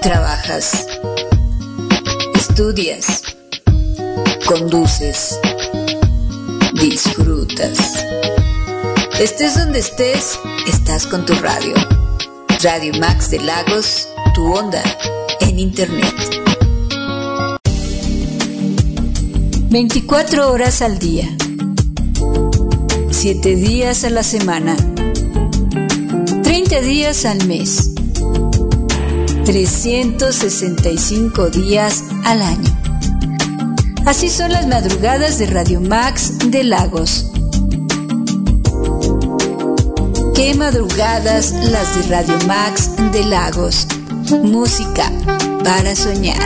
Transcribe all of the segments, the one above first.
trabajas, estudias, conduces, disfrutas. Estés donde estés, estás con tu radio. Radio Max de Lagos, tu onda en Internet. 24 horas al día. 7 días a la semana. 30 días al mes. 365 días al año. Así son las madrugadas de Radio Max de Lagos. Qué madrugadas las de Radio Max de Lagos. Música para soñar.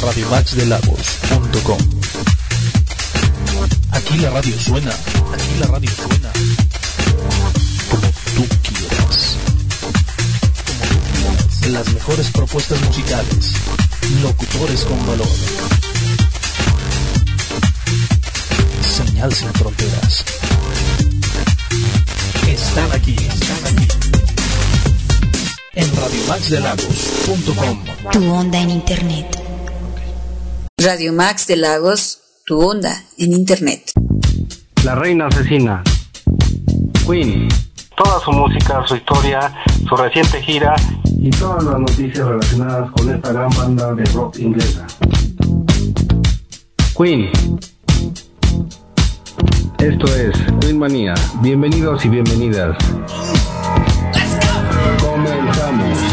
Radiomaxdelagos.com Aquí la radio suena, aquí la radio suena. Las mejores propuestas musicales, locutores con valor. Señal sin fronteras. Están aquí, están aquí. En radiomaxdelagos.com. Tu onda en Internet. Radio Max de Lagos, tu onda en Internet. La reina asesina. Queen. Toda su música, su historia, su reciente gira y todas las noticias relacionadas con esta gran banda de rock inglesa. Queen. Esto es Queen Manía. Bienvenidos y bienvenidas. Comenzamos.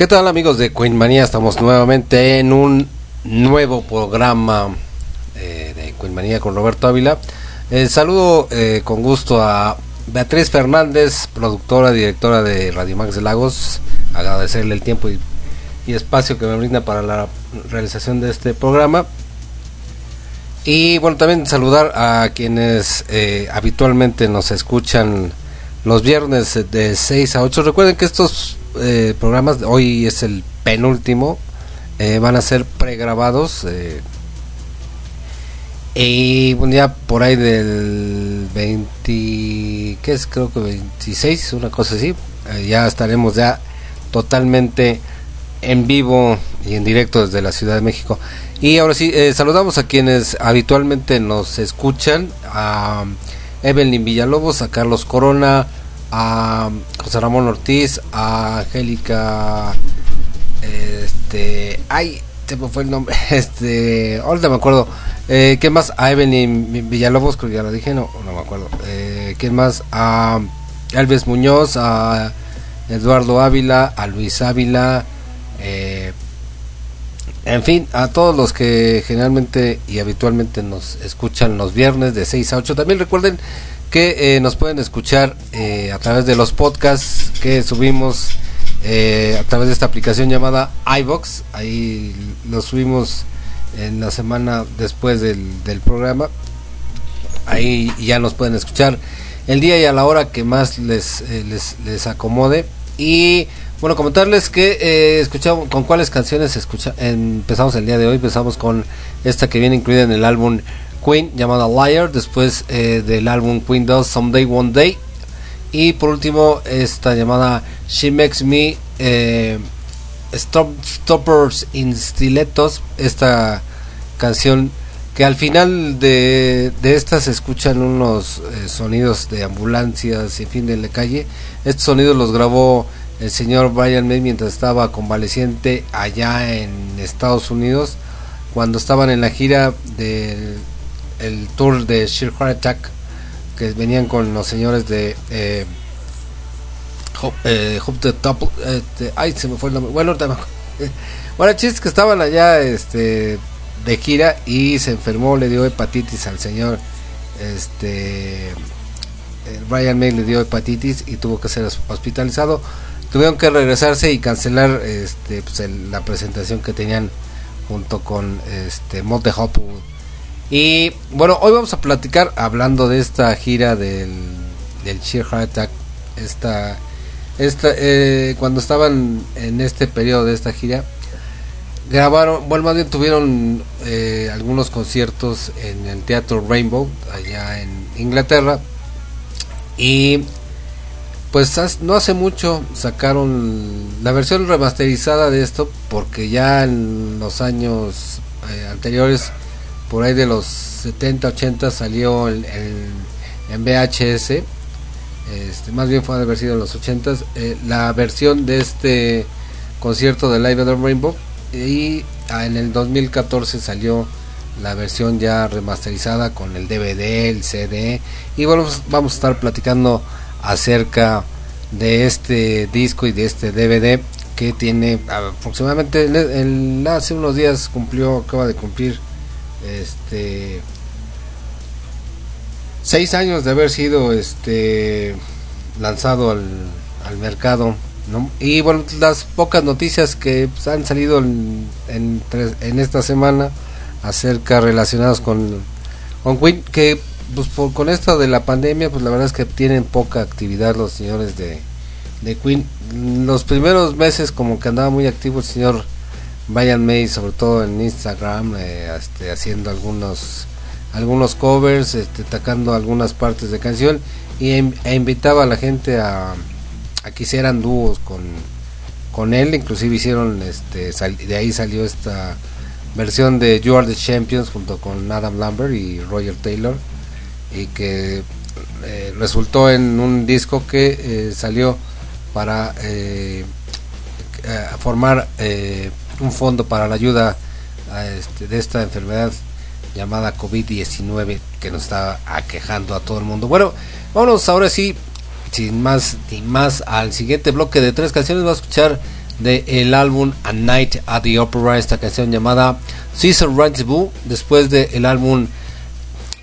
¿Qué tal amigos de Queen Manía? Estamos nuevamente en un nuevo programa eh, de Queen Manía con Roberto Ávila. Eh, saludo eh, con gusto a Beatriz Fernández, productora, directora de Radio Max de Lagos. Agradecerle el tiempo y, y espacio que me brinda para la realización de este programa. Y bueno, también saludar a quienes eh, habitualmente nos escuchan los viernes de 6 a 8. Recuerden que estos eh, programas, hoy es el penúltimo, eh, van a ser pregrabados. Eh, y bueno, ya por ahí del 20, ¿qué es? Creo que 26, una cosa así. ya estaremos ya totalmente en vivo y en directo desde la Ciudad de México. Y ahora sí, saludamos a quienes habitualmente nos escuchan, a Evelyn Villalobos, a Carlos Corona, a José Ramón Ortiz, a Angélica, este, ay, se me fue el nombre, este, ahorita me acuerdo, eh, ¿qué más? A Evelyn Villalobos, creo que ya lo dije, no, no me acuerdo, eh, ¿quién más? A Alves Muñoz, a Eduardo Ávila, a Luis Ávila, eh, en fin, a todos los que generalmente y habitualmente nos escuchan los viernes de 6 a 8. También recuerden que eh, nos pueden escuchar eh, a través de los podcasts que subimos eh, a través de esta aplicación llamada iBox. Ahí los subimos en la semana después del, del programa. Ahí ya nos pueden escuchar el día y a la hora que más les, eh, les, les acomode. Y bueno, comentarles que eh, escuchamos con cuáles canciones escucha, empezamos el día de hoy. Empezamos con esta que viene incluida en el álbum Queen llamada Liar. Después eh, del álbum Queen Does Someday One Day. Y por último esta llamada She Makes Me eh, Stop, Stoppers in Stilettos. Esta canción que al final de, de esta se escuchan unos eh, sonidos de ambulancias y fin de la calle. Estos sonidos los grabó el señor Brian May mientras estaba convaleciente allá en Estados Unidos cuando estaban en la gira del el tour de Sheer Heart Attack que venían con los señores de eh, Hope, eh, Hope the Top este, ay se me fue el nombre bueno ahorita bueno el chiste es que estaban allá este de gira y se enfermó le dio hepatitis al señor este el Brian May le dio hepatitis y tuvo que ser hospitalizado. Tuvieron que regresarse y cancelar este pues, el- la presentación que tenían junto con este Mod the Hopwood y bueno hoy vamos a platicar hablando de esta gira del del Sheer Heart Attack esta esta eh, cuando estaban en este periodo de esta gira grabaron, bueno, más bien tuvieron eh, algunos conciertos en el Teatro Rainbow, allá en Inglaterra. Y pues no hace mucho sacaron la versión remasterizada de esto, porque ya en los años eh, anteriores, por ahí de los 70, 80, salió el, el- en VHS. Este, más bien fue haber sido en los 80 la versión de este concierto de Live at the Rainbow y ah, en el 2014 salió la versión ya remasterizada con el DVD, el CD y bueno pues, vamos a estar platicando acerca de este disco y de este DVD que tiene aproximadamente el, el- hace unos días cumplió acaba de cumplir este seis años de haber sido este lanzado al, al mercado y bueno las pocas noticias que pues, han salido en, en, esta semana acerca relacionados con, con Queen, que pues por, con esto de la pandemia, pues la verdad es que tienen poca actividad los señores de, de Queen. Los primeros meses como que andaba muy activo el señor May, sobre todo en Instagram, eh, este, haciendo algunos algunos covers, este, tocando algunas partes de canción. Y em- e invitaba a la gente a, a que hicieran dúos con, con él, inclusive hicieron este de ahí salió esta versión de You Are the Champions junto con Adam Lambert y Roger Taylor. Y que eh, resultó en un disco que eh, salió para eh, eh, formar un fondo para la ayuda este, de esta enfermedad llamada COVID-19 que nos está aquejando a todo el mundo. Bueno, vámonos ahora sí, sin más ni más, al siguiente bloque de tres canciones. Va a escuchar de el álbum A Night at the Opera esta canción llamada Caesar Rendezvous, después del el álbum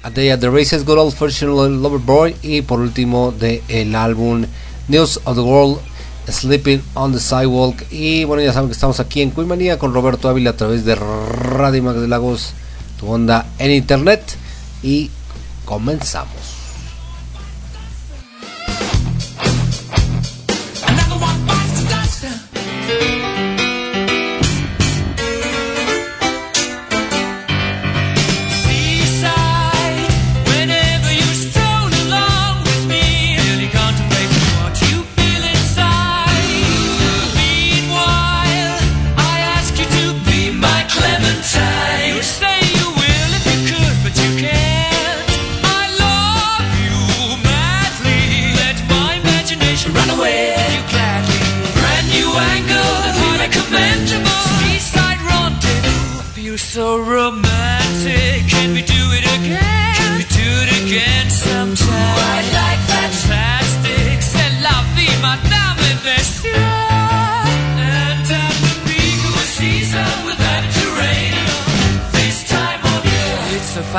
A Day at the Races, Good Old Fashioned Lover Boy y por último de el álbum News of the World Sleeping on the Sidewalk. Y bueno ya saben que estamos aquí en Queen Manía con Roberto Ávila a través de Radio Max de Lagos tu onda en internet. Y comenzamos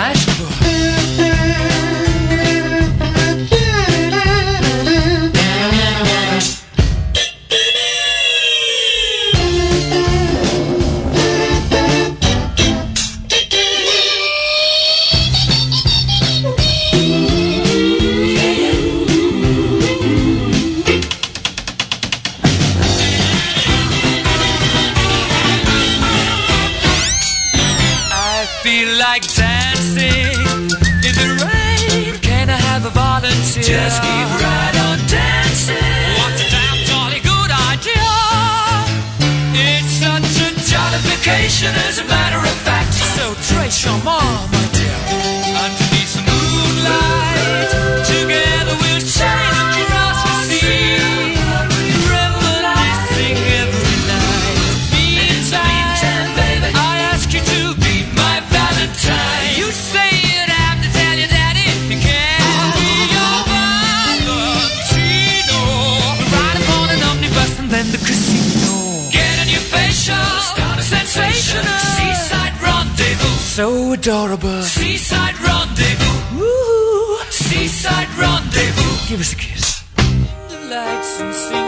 it's Just keep right on dancing. What a damn jolly good idea. It's such a jollification, as a matter of fact. So trace your mom, so adorable. Seaside rendezvous, woo. Seaside rendezvous, give us a kiss. The lights and sing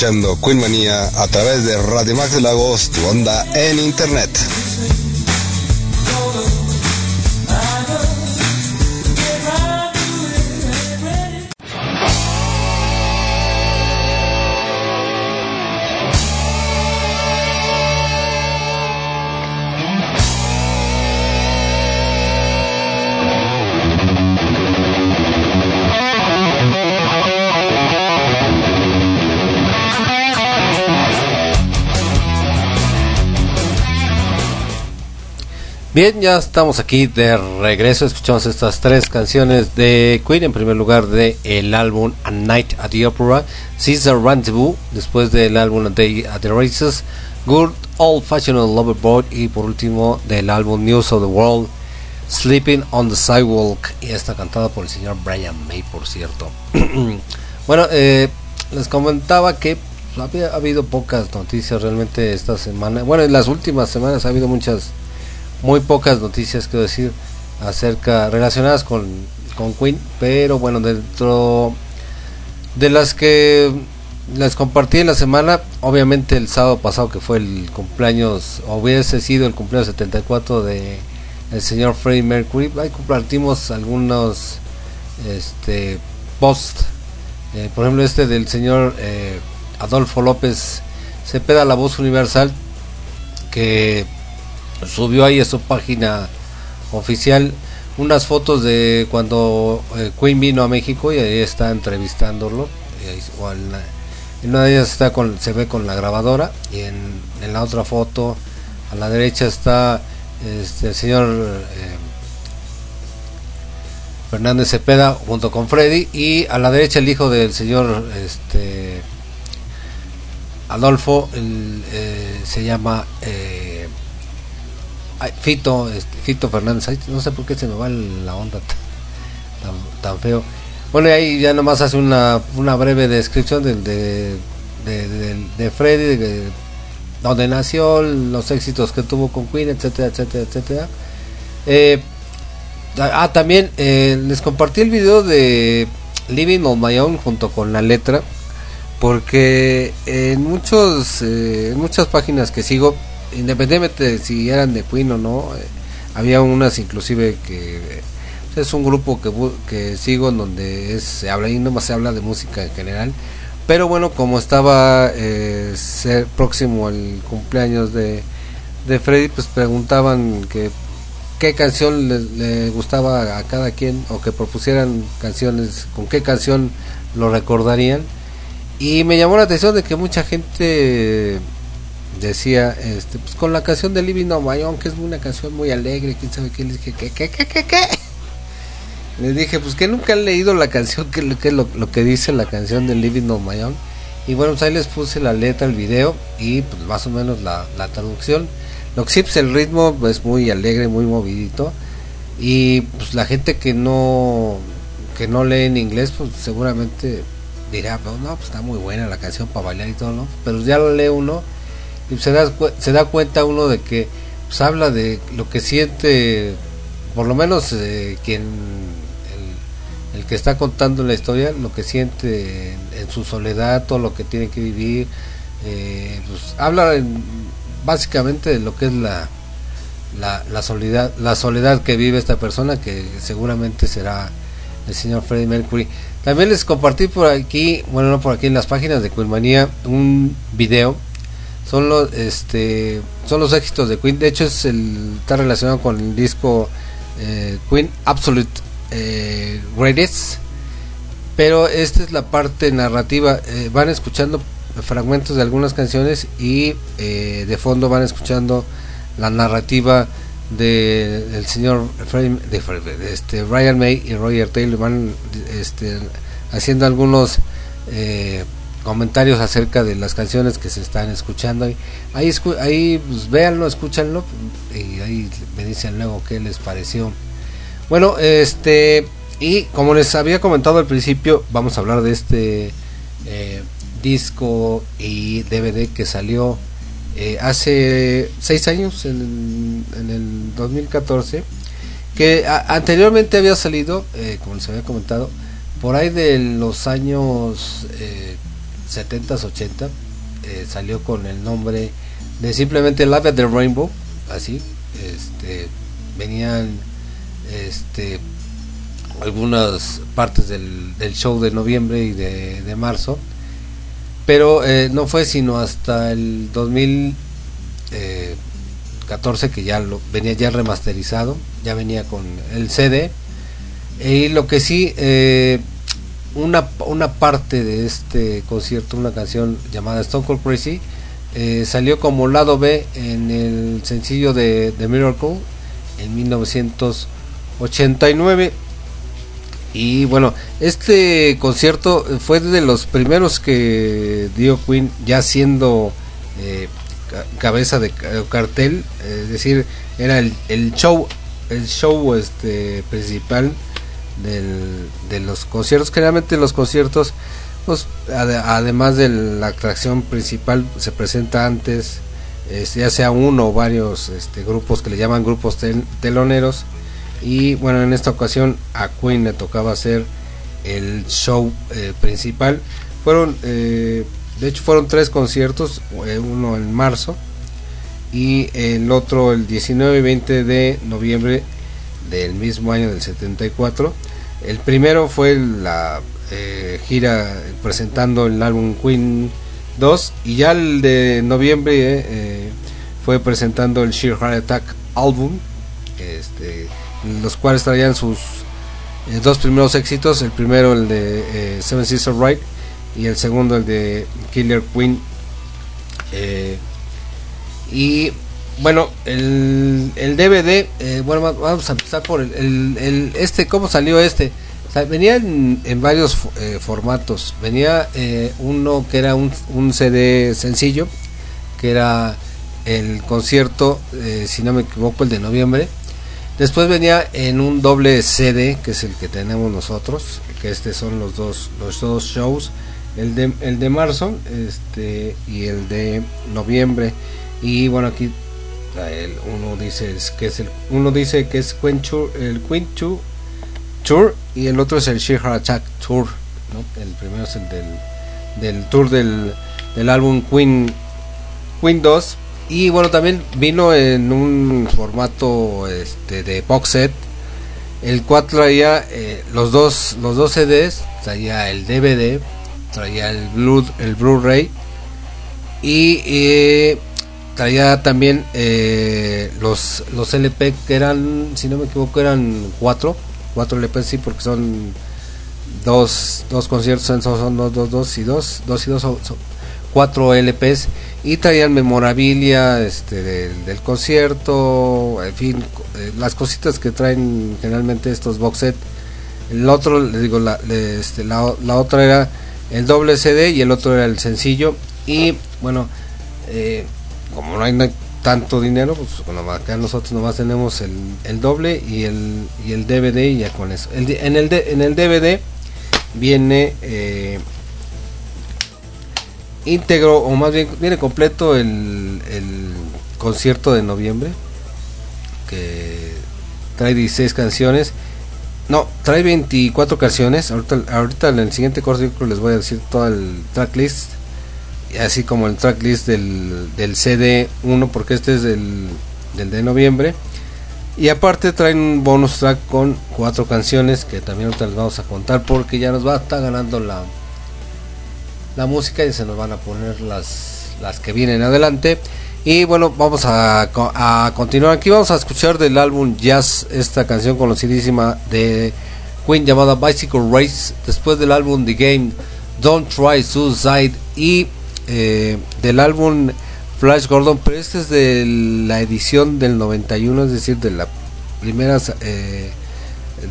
escuchando Queen Manía a través de Radio Max Lagos, tu onda en internet. Bien, ya estamos aquí de regreso. Escuchamos estas tres canciones de Queen. En primer lugar, de el álbum A Night at the Opera, Caesar Rendezvous. Después del álbum A Day at the Races, Good Old Fashioned Loverboy. Y por último, del álbum News of the World, Sleeping on the Sidewalk. Y está cantada por el señor Brian May, por cierto. bueno, eh, les comentaba que había ha habido pocas noticias realmente esta semana. Bueno, en las últimas semanas ha habido muchas muy pocas noticias quiero decir acerca relacionadas con, con Queen pero bueno dentro de las que les compartí en la semana, obviamente el sábado pasado que fue el cumpleaños, hubiese sido el cumpleaños 74 de el señor Freddie Mercury, ahí compartimos algunos este posts, eh, por ejemplo este del señor eh, Adolfo López Cepeda, la voz universal, que subió ahí a su página oficial unas fotos de cuando eh, Queen vino a México y ahí está entrevistándolo. Ahí- en, una de ellas está se ve con la grabadora y en, la otra foto a la derecha está este, el señor eh, Fernández Cepeda junto con Freddy y a la derecha el hijo del señor este Adolfo eh, se llama Fito este, Fito Fernández no sé por qué se me va la onda tan, tan feo. Bueno y ahí ya nomás hace una, breve descripción de- de Freddy de, donde nació los éxitos que tuvo con Queen etcétera etcétera etcétera. Eh, ah también eh, les compartí el video de Living on My Own junto con la letra porque en muchos eh, en muchas páginas que sigo independientemente de si eran de Queen o no eh, había unas inclusive que eh, es un grupo que, que sigo en donde es, se habla y no más se habla de música en general. Pero bueno como estaba eh, ser próximo al cumpleaños de, de Freddy pues preguntaban que qué canción le, le gustaba a cada quien o que propusieran canciones con qué canción lo recordarían. Y me llamó la atención de que mucha gente decía este pues con la canción de Living on My Own que es una canción muy alegre quién sabe qué les dije qué qué qué qué qué les dije pues que nunca han leído la canción que, que lo, lo que dice la canción de Living on My Own. Y bueno pues ahí les puse la letra el video y pues más o menos la, la traducción. Lo que pues el ritmo es muy alegre muy movidito y pues la gente que no que no lee en inglés pues seguramente dirá "Pues, no pues está muy buena la canción para bailar y todo no pero ya lo lee uno y se da se da cuenta uno de que pues habla de lo que siente por lo menos eh, quien el, el que está contando la historia lo que siente en, en su soledad todo lo que tiene que vivir eh, pues habla en- básicamente de lo que es la la, la soledad la soledad que vive esta persona que seguramente será el señor Freddie Mercury. También les compartí por aquí bueno no por aquí en las páginas de Queenmanía un video son los este son los éxitos de Queen. De hecho es el está relacionado con el disco eh, Queen Absolute eh, Greatest. Pero esta es la parte narrativa. Eh, van escuchando fragmentos de algunas canciones y eh, de fondo van escuchando la narrativa de del señor Freddie- de, de este Ryan May y Roger Taylor. Van este haciendo algunos comentarios acerca de las canciones que se están escuchando. Ahí ahí, escu- ahí pues, véanlo escúchanlo y ahí me dicen luego qué les pareció. Bueno, este, y como les había comentado al principio, vamos a hablar de este eh, disco y DVD que salió eh, hace seis años, en, en el 2014, que anteriormente había salido, eh, como les había comentado, por ahí de los años eh, 70s, 80, eh, salió con el nombre de simplemente Love at the Rainbow, así, este, venían este algunas partes del, del show de noviembre y de, de marzo pero eh, no fue sino hasta el 2014 que ya lo venía ya remasterizado ya venía con el CD y lo que sí eh, una, una parte de este concierto una canción llamada Stone Cold Crazy eh, salió como lado B en el sencillo de The Miracle en 1989 y bueno este concierto fue de los primeros que dio Queen ya siendo eh, ca- cabeza de ca- cartel, es decir, era el, el show, el show este principal del- de los conciertos. Generalmente los conciertos, pues, ade- además de la atracción principal, se presenta antes, ya sea uno o varios este, grupos que le llaman grupos tel- teloneros. Y bueno, en esta ocasión a Queen le tocaba hacer el show eh, principal. Fueron, eh, de hecho, fueron tres conciertos, eh, uno en marzo y el otro el 19 y 20 de noviembre del mismo año del 74. El primero fue la eh, gira presentando el álbum Queen 2 y ya el de noviembre eh, eh, fue presentando el Sheer Heart Attack álbum, este, los cuales traían sus dos primeros éxitos, el primero el de Seven Sisters Right y el segundo el de Killer Queen. Y bueno, el, el DVD, eh, bueno, va- vamos a empezar por el, el- el- este, ¿cómo salió este? Venía en, en varios eh, formatos. Venía eh, uno que era un, un CD sencillo, que era el concierto, eh, si no me equivoco, el de noviembre. Después venía en un doble CD, que es el que tenemos nosotros, que este son los dos, los dos shows, el de, el de marzo este, y el de noviembre. Y bueno, aquí uno dice que es el uno dice que es Queen Tour, el Queen Tour, y el otro es el Heart Attack Tour. ¿no? El primero es el del, del tour del, del álbum Queen Queen 2 y bueno también vino en un formato este de box set el cual traía eh, los dos los dos CDs traía el DVD traía el Blu el Blu-ray y eh, traía también eh, los los LP que eran si no me equivoco eran cuatro. Cuatro LP sí porque son dos dos conciertos son, son dos dos dos y dos dos y dos son- cuatro LPs y traían memorabilia este del, del concierto en fin eh, las cositas que traen generalmente estos box set. El otro le digo este, la, la otra era el doble CD y el otro era el sencillo. Y bueno eh, como no hay, no hay tanto dinero pues bueno, acá nosotros nomás tenemos el, el doble y el y el DVD y ya con eso. El en el en el DVD viene eh, íntegro o más bien viene completo el, el concierto de noviembre que trae 16 canciones. No, trae 24 canciones. Ahorita, ahorita en el siguiente corte les voy a decir todo el tracklist así como el tracklist del, del CD 1 porque este es del, del de noviembre y aparte traen un bonus track con cuatro canciones que también ahorita les vamos a contar porque ya nos va a estar ganando la, la música y se nos van a poner las, las que vienen adelante. Y bueno, vamos a, a continuar aquí. Vamos a escuchar del álbum Jazz esta canción conocidísima de Queen llamada Bicycle Race. Después del álbum The Game, Don't Try Suicide. Y eh, del álbum Flash Gordon. Pero este es de la edición del 91, es decir, de, primeras, eh,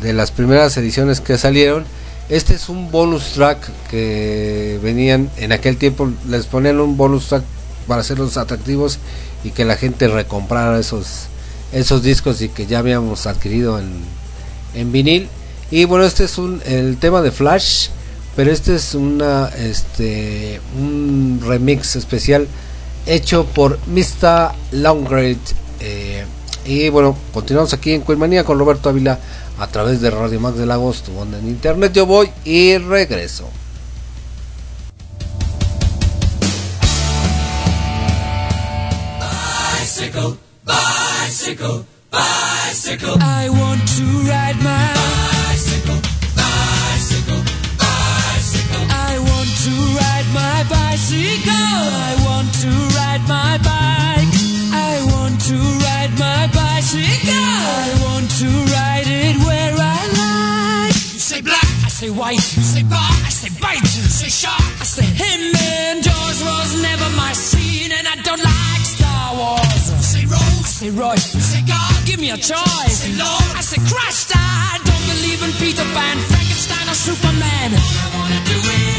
de las primeras ediciones que salieron. Este es un bonus track que venían en aquel tiempo, les ponían un bonus track para hacerlos atractivos y que la gente recomprara esos esos discos y que ya habíamos adquirido en, en vinil. Y bueno, este es el tema de Flash, pero este es una este un remix especial hecho por Mr. Longgrade eh, y bueno, continuamos aquí en Queenmanía con Roberto Ávila a través de Radio Max de Lagos, tu onda en internet. Yo voy y regreso. Bicycle, bicycle, bicycle. I want to ride my bicycle. I want to ride my bike. I want to ride my bicycle. I want to ride it where I like. You say black, I say white. You say bar, I say bite. You say shark, I say him. And Jaws was never my scene, and I don't like Star Wars. You say Rose, I say Royce. You say God, give me a choice. You say Lord, I say Christ. I don't believe in Peter Pan, Frankenstein, or Superman. All I wanna do is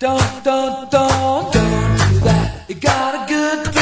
Don't, don't, don't, don't do that. You got a good thing.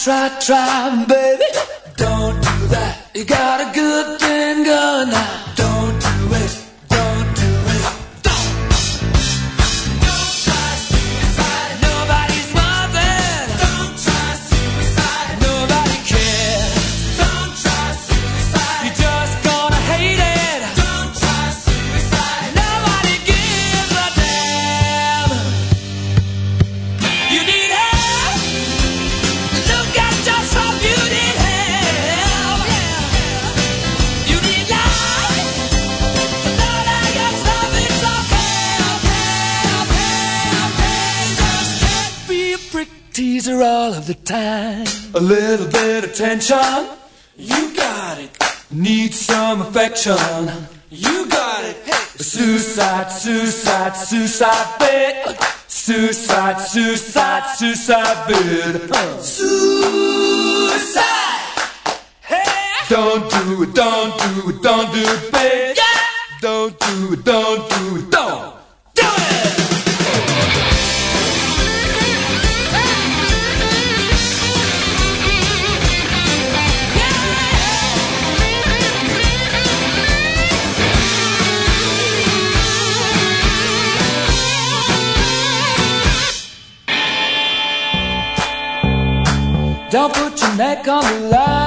try, try, baby. Suicide, suicide, suicide bid. Suicide. Hey. Don't do it, don't do it, don't do it, babe. Yeah. Don't do it, don't do it. Make on the line.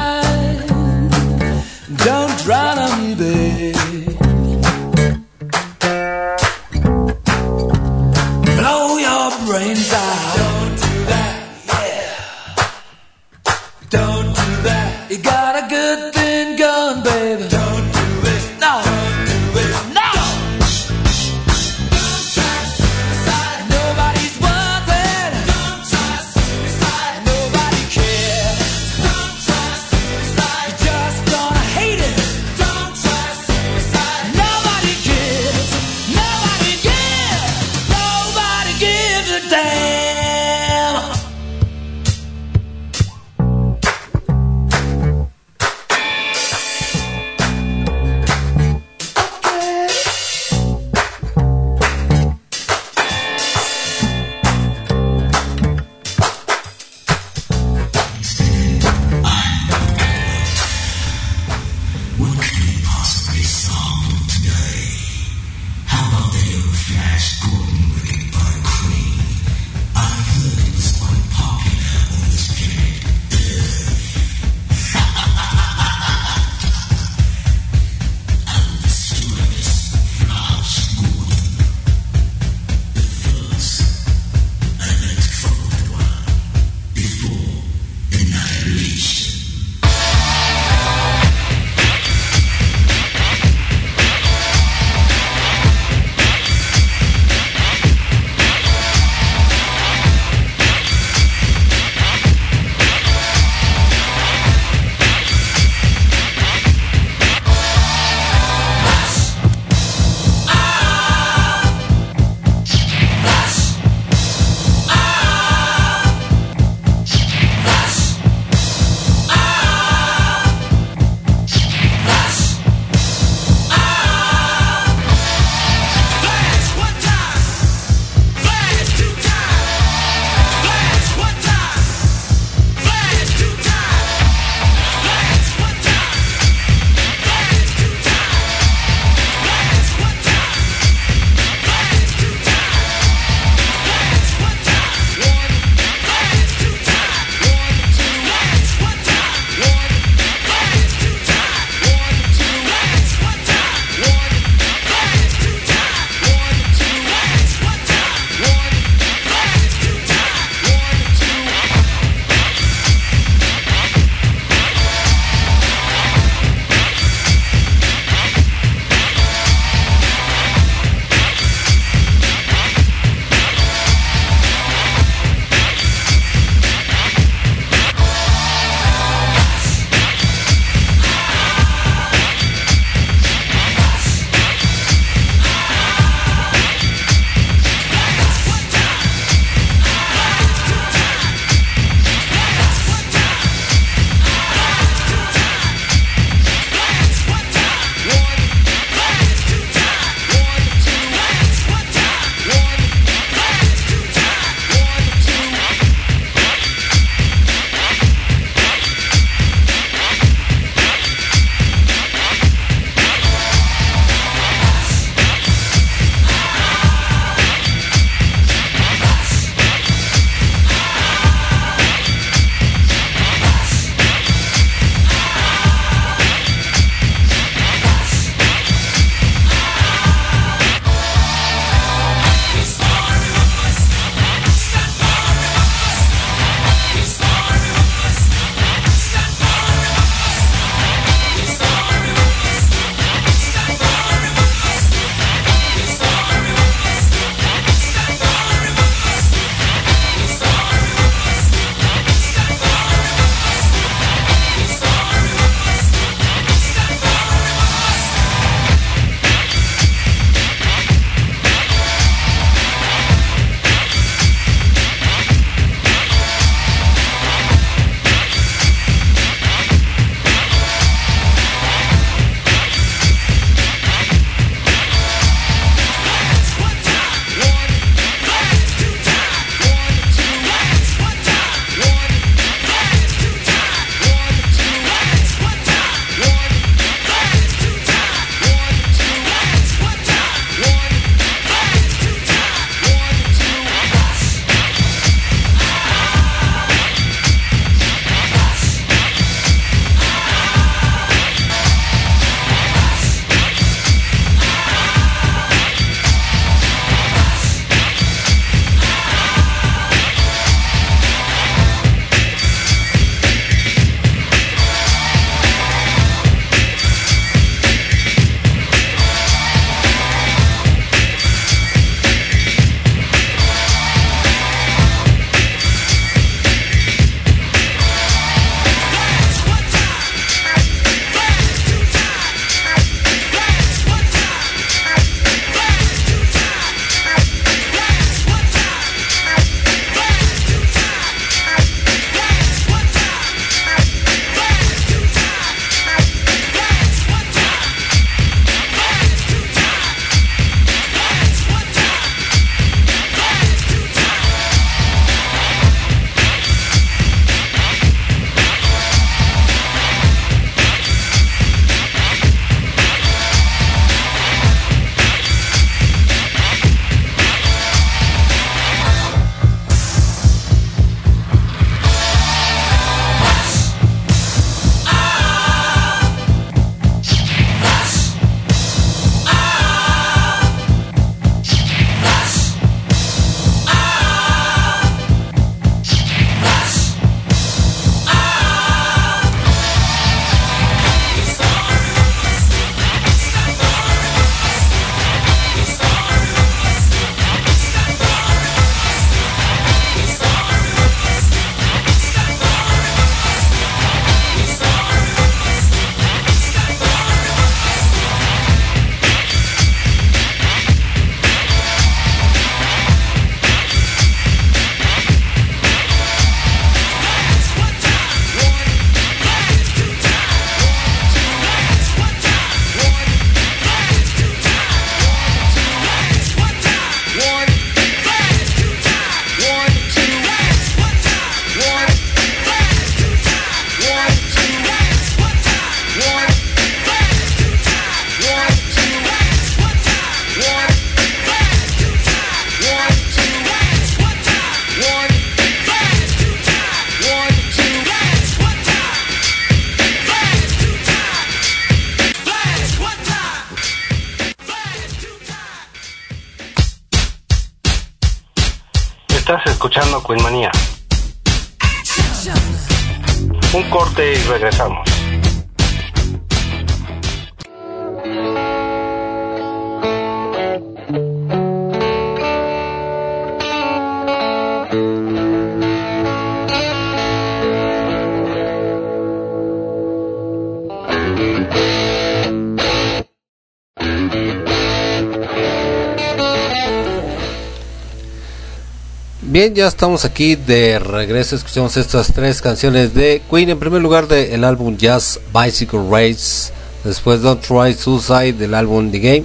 Ya estamos aquí de regreso. Escuchamos estas tres canciones de Queen. En primer lugar, del álbum Jazz Bicycle Race. Después, Don't Try Suicide del álbum The Game.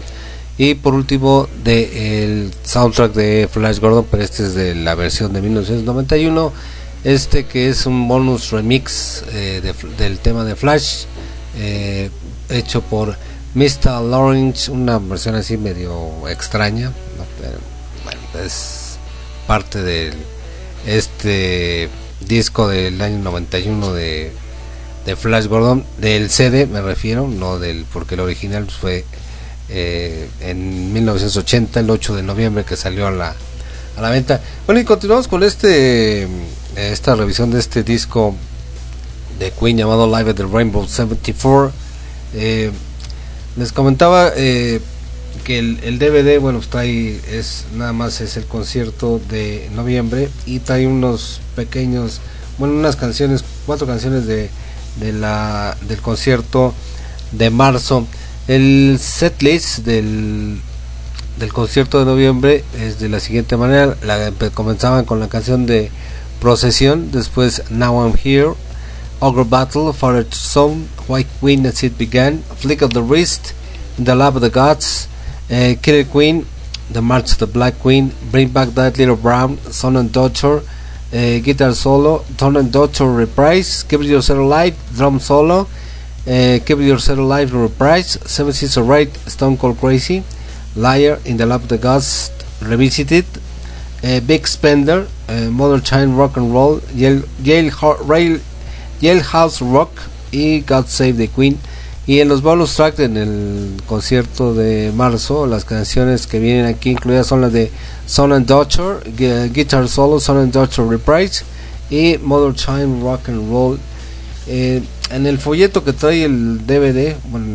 Y por último, del soundtrack de Flash Gordon. Pero este es de la versión de 1991. Este que es un bonus remix eh, de- del tema de Flash. eh, hecho por Mr. Lawrence. Una versión así medio extraña. Parte de este disco del año 91 de, de Flash Gordon, del CD me refiero, no del porque el original fue eh, en 1980, el 8 de noviembre que salió a la, a la venta. Bueno, y continuamos con este eh, esta revisión de este disco de Queen llamado Live at the Rainbow 74. Eh, les comentaba que el, DVD, bueno, pues trae, es nada más es el concierto de noviembre y trae unos pequeños, bueno, unas canciones, cuatro canciones de, del concierto de marzo. El setlist del, del concierto de noviembre es de la siguiente manera, la, empe- comenzaban con la canción de Procesión, después Now I'm Here, Ogre Battle, Father Son, White Queen as it began, Flick of the Wrist, the Love of the Gods, uh, Killer Queen, The March of the Black Queen, Bring Back That Little Brown, Son and Daughter, uh, Guitar Solo, Son and Daughter Reprise, Keep Yourself Alive, Drum Solo, uh, Keep Yourself Alive Reprise, Seven Seas of Right, Stone Cold Crazy, Liar, In the Love of the Gods Revisited, uh, Big Spender, uh, Mother Child Rock and Roll, Yale, Yale, Ho- Rail, Jailhouse Rock y God Save the Queen. Y en los bonus tracks en el concierto de marzo, las canciones que vienen aquí incluidas son las de Son and Daughter, Gu- Guitar Solo, Son and Daughter Reprise y Mother Child Rock and Roll. Eh, en el folleto que trae el DVD, bueno,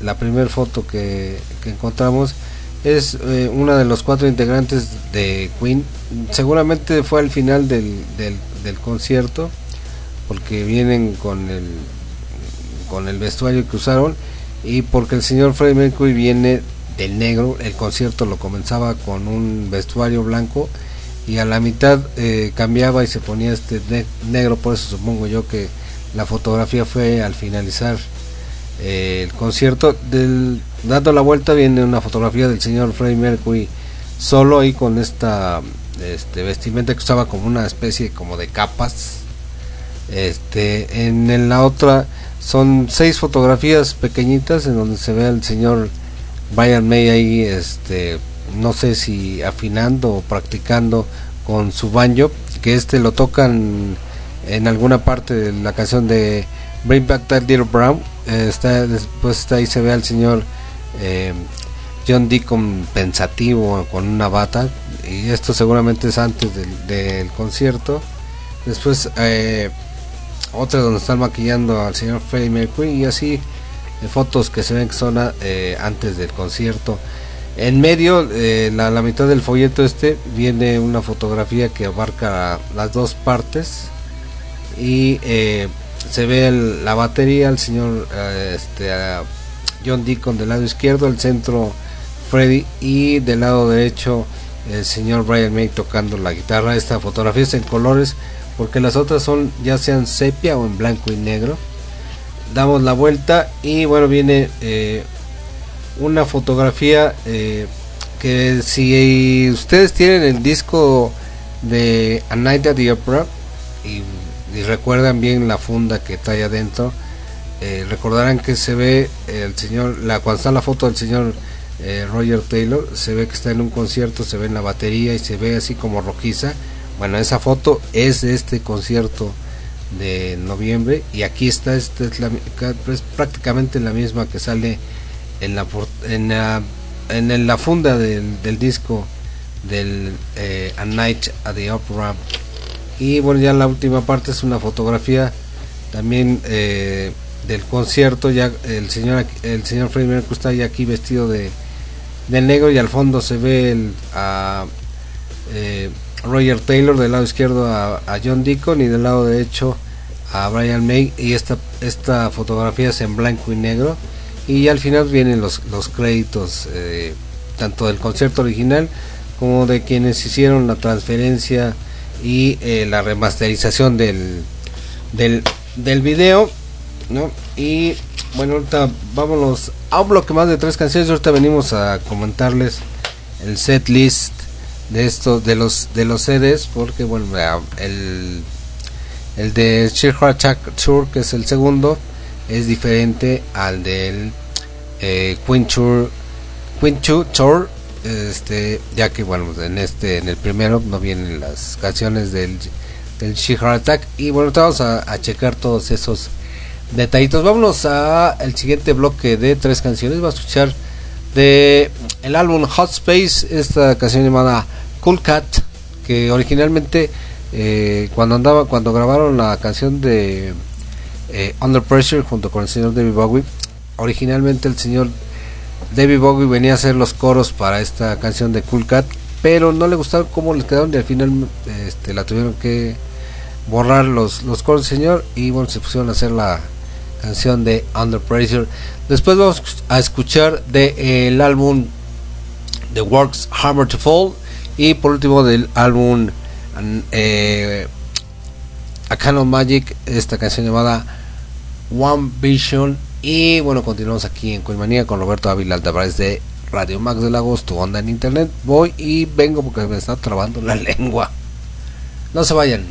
la primera foto que, que encontramos es eh, una de los cuatro integrantes de Queen. Seguramente fue al final del, del, del concierto porque vienen con el con el vestuario que usaron y porque el señor Freddie Mercury viene del negro el concierto lo comenzaba con un vestuario blanco y a la mitad eh, cambiaba y se ponía este ne- negro por eso supongo yo que la fotografía fue al finalizar eh, el concierto. Dando la vuelta viene una fotografía del señor Freddie Mercury solo ahí con esta este vestimenta que usaba como una especie como de capas este en, en la otra son seis fotografías pequeñitas en donde se ve al señor Brian May ahí este no sé si afinando o practicando con su banjo que este lo tocan en alguna parte de la canción de Bring Back That Little Brown. Eh, está después está ahí se ve al señor eh, John Deacon pensativo con una bata y esto seguramente es antes del, del concierto. Después eh, otra donde están maquillando al señor Freddie Mercury y así eh, fotos que se ven que son eh, antes del concierto. En medio eh, la, mitad del folleto este viene una fotografía que abarca las dos partes y se ve la batería el señor este a John Deacon del lado izquierdo el centro Freddy y del lado derecho el señor Brian May tocando la guitarra. Esta fotografía es en colores porque las otras son ya sean sepia o en blanco y negro. Damos la vuelta y bueno viene eh, una fotografía eh, que si ustedes tienen el disco de A Night at the Opera y, recuerdan bien la funda que trae adentro eh, recordarán que se ve el señor la cuando está la foto del señor Roger Taylor se ve que está en un concierto se ve en la batería y se ve así como rojiza bueno esa foto es de este concierto de noviembre y aquí está esta es, la, es prácticamente la misma que sale en la en la, en la funda del, disco del eh, A Night at the Opera. Y bueno, ya la última parte es una fotografía también eh, del concierto. Ya el señor el señor Freddie está ya aquí vestido de, de negro y al fondo se ve el, a eh, Roger Taylor del lado izquierdo a, John Deacon y del lado derecho a Brian May y esta esta fotografía es en blanco y negro y al final vienen los, los créditos eh, tanto del concierto original como de quienes hicieron la transferencia y eh, la remasterización del, del, del video ¿no? y bueno ahorita vámonos a un bloque más de tres canciones ahorita venimos a comentarles el set list de estos de los de los CDs porque bueno el el de Attack Tour que es el segundo es diferente al del eh, Queen Tour Queen 2 Tour este ya que bueno en este en el primero no vienen las canciones del del She Heart Attack y bueno vamos a, checar todos esos detallitos. Vámonos a el siguiente bloque de tres canciones. Vamos a escuchar de el álbum Hot Space esta canción llamada Cool Cat que originalmente eh, cuando andaba cuando grabaron la canción de eh, Under Pressure junto con el señor David Bowie originalmente el señor David Bowie venía a hacer los coros para esta canción de Cool Cat pero no le gustaron cómo les quedaron y al final este, la tuvieron que borrar los, los coros del señor y bueno se pusieron a hacer la canción de Under Pressure. Después vamos a escuchar del de, el álbum The Works Hammer to Fall y por último del álbum eh, A Canon Magic esta canción llamada One Vision. Y bueno continuamos aquí en Coimanía con Roberto Ávila Altavarez de Radio Max de Lagos tu onda en internet. Voy y vengo porque me está trabando la lengua. No se vayan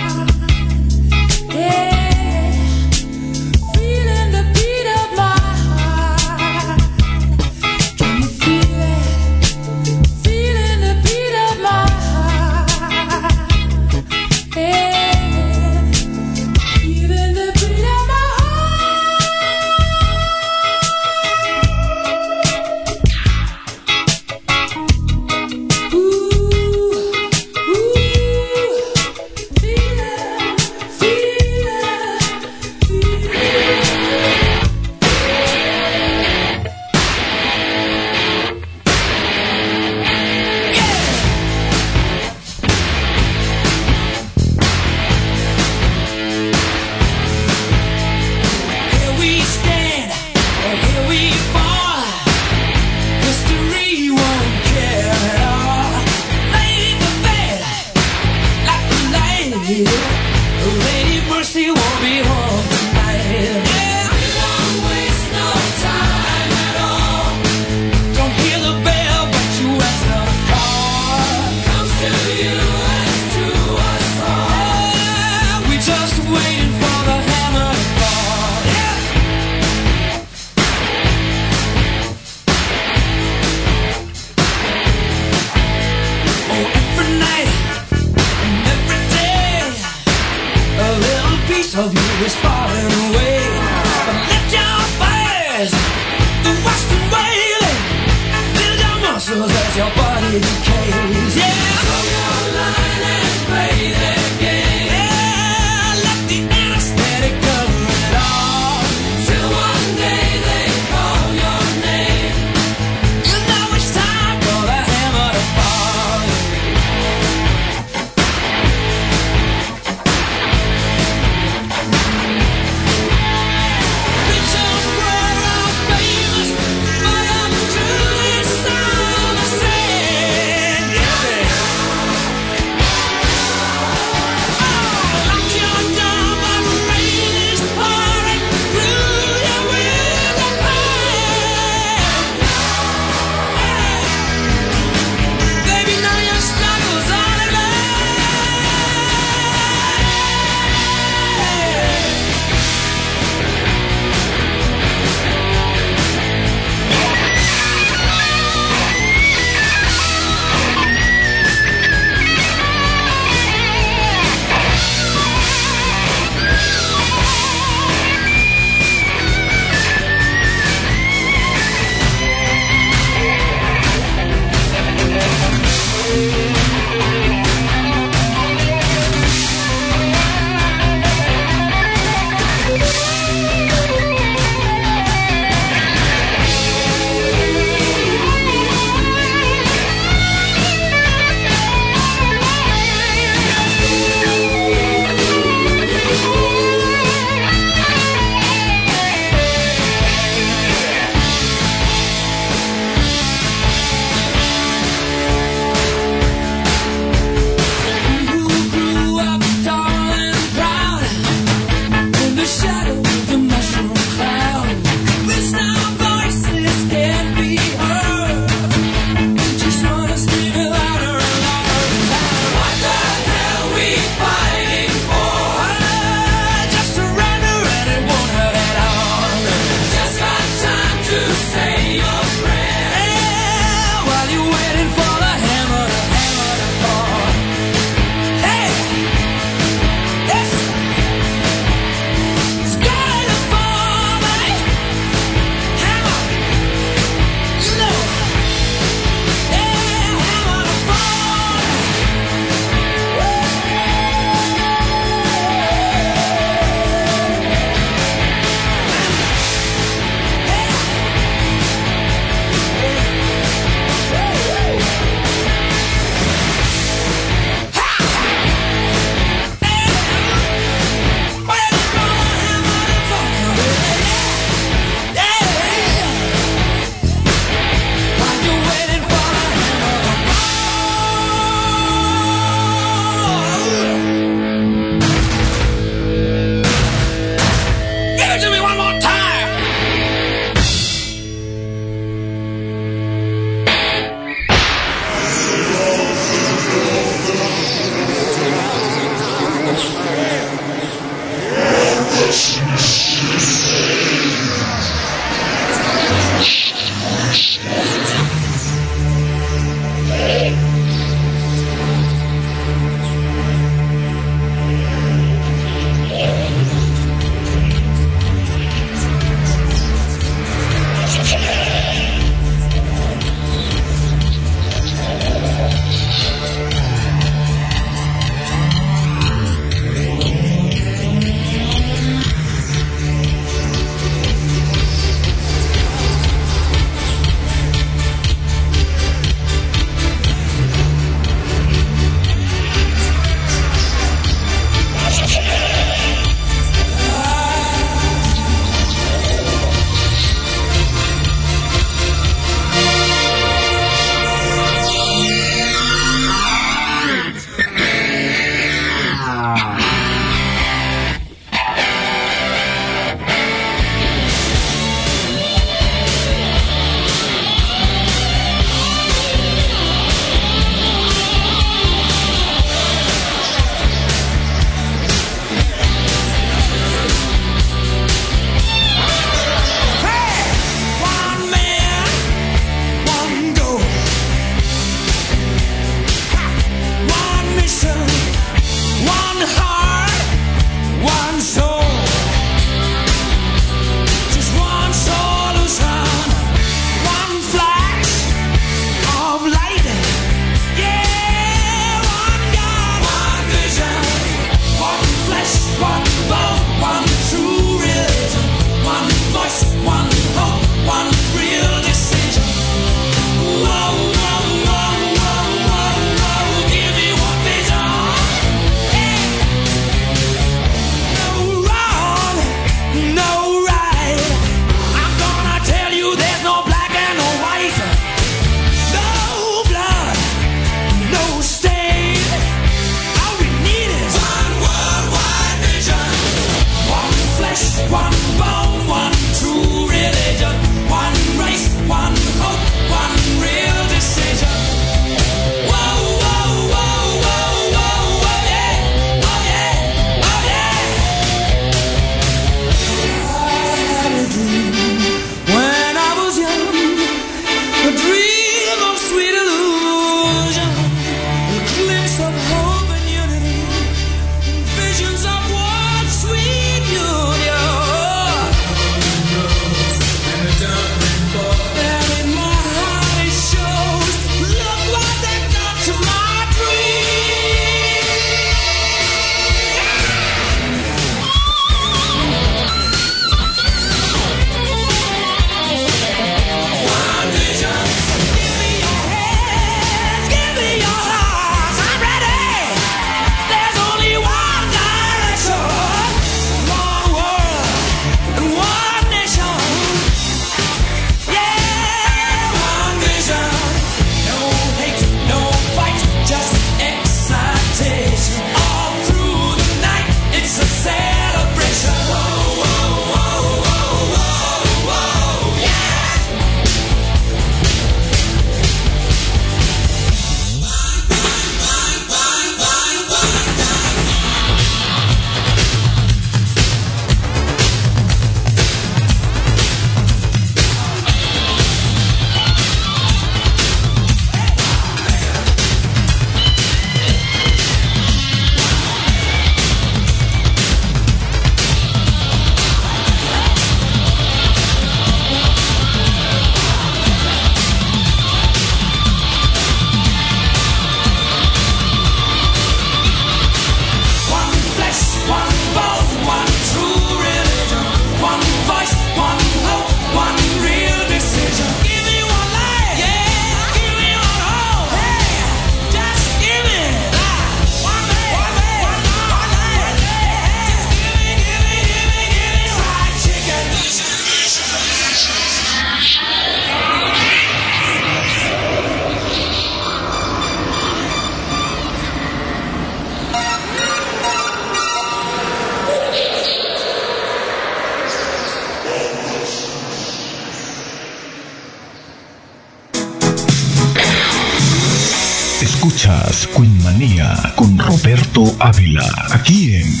Escuchas Queen Manía con Roberto Ávila, aquí en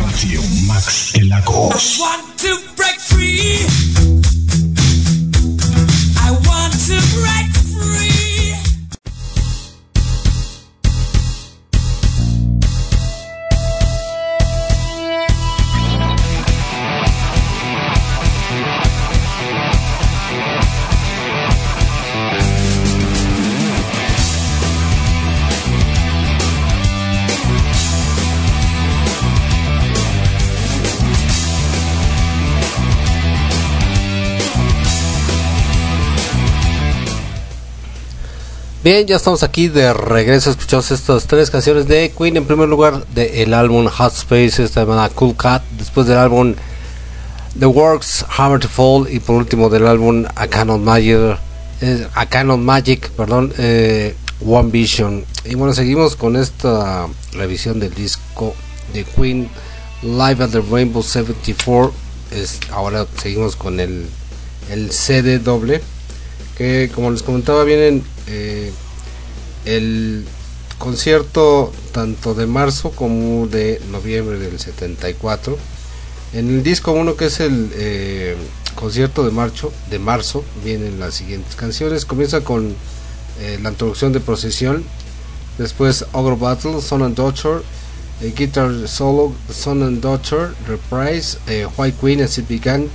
Radio Max de Lagos. free. Bien, ya estamos aquí de regreso. Escuchamos estas tres canciones de Queen. En primer lugar, del álbum Hot Space, esta llamada Cool Cat. Después del álbum The Works, Hammer to Fall. Y por último, del álbum A Canon Magic, eh, A Magic perdón, eh, One Vision. Y bueno, seguimos con esta revisión del disco de Queen Live at the Rainbow 74. Es, ahora seguimos con el, el CD doble que como les comentaba vienen eh, el concierto tanto de marzo como de noviembre del 74 en el disco 1 que es el eh, concierto de marzo de marzo vienen las siguientes canciones. Comienza con eh, la introducción de procesión después Ogre Battle Son and Daughter Guitar Solo Son and Daughter Reprise White Queen as it began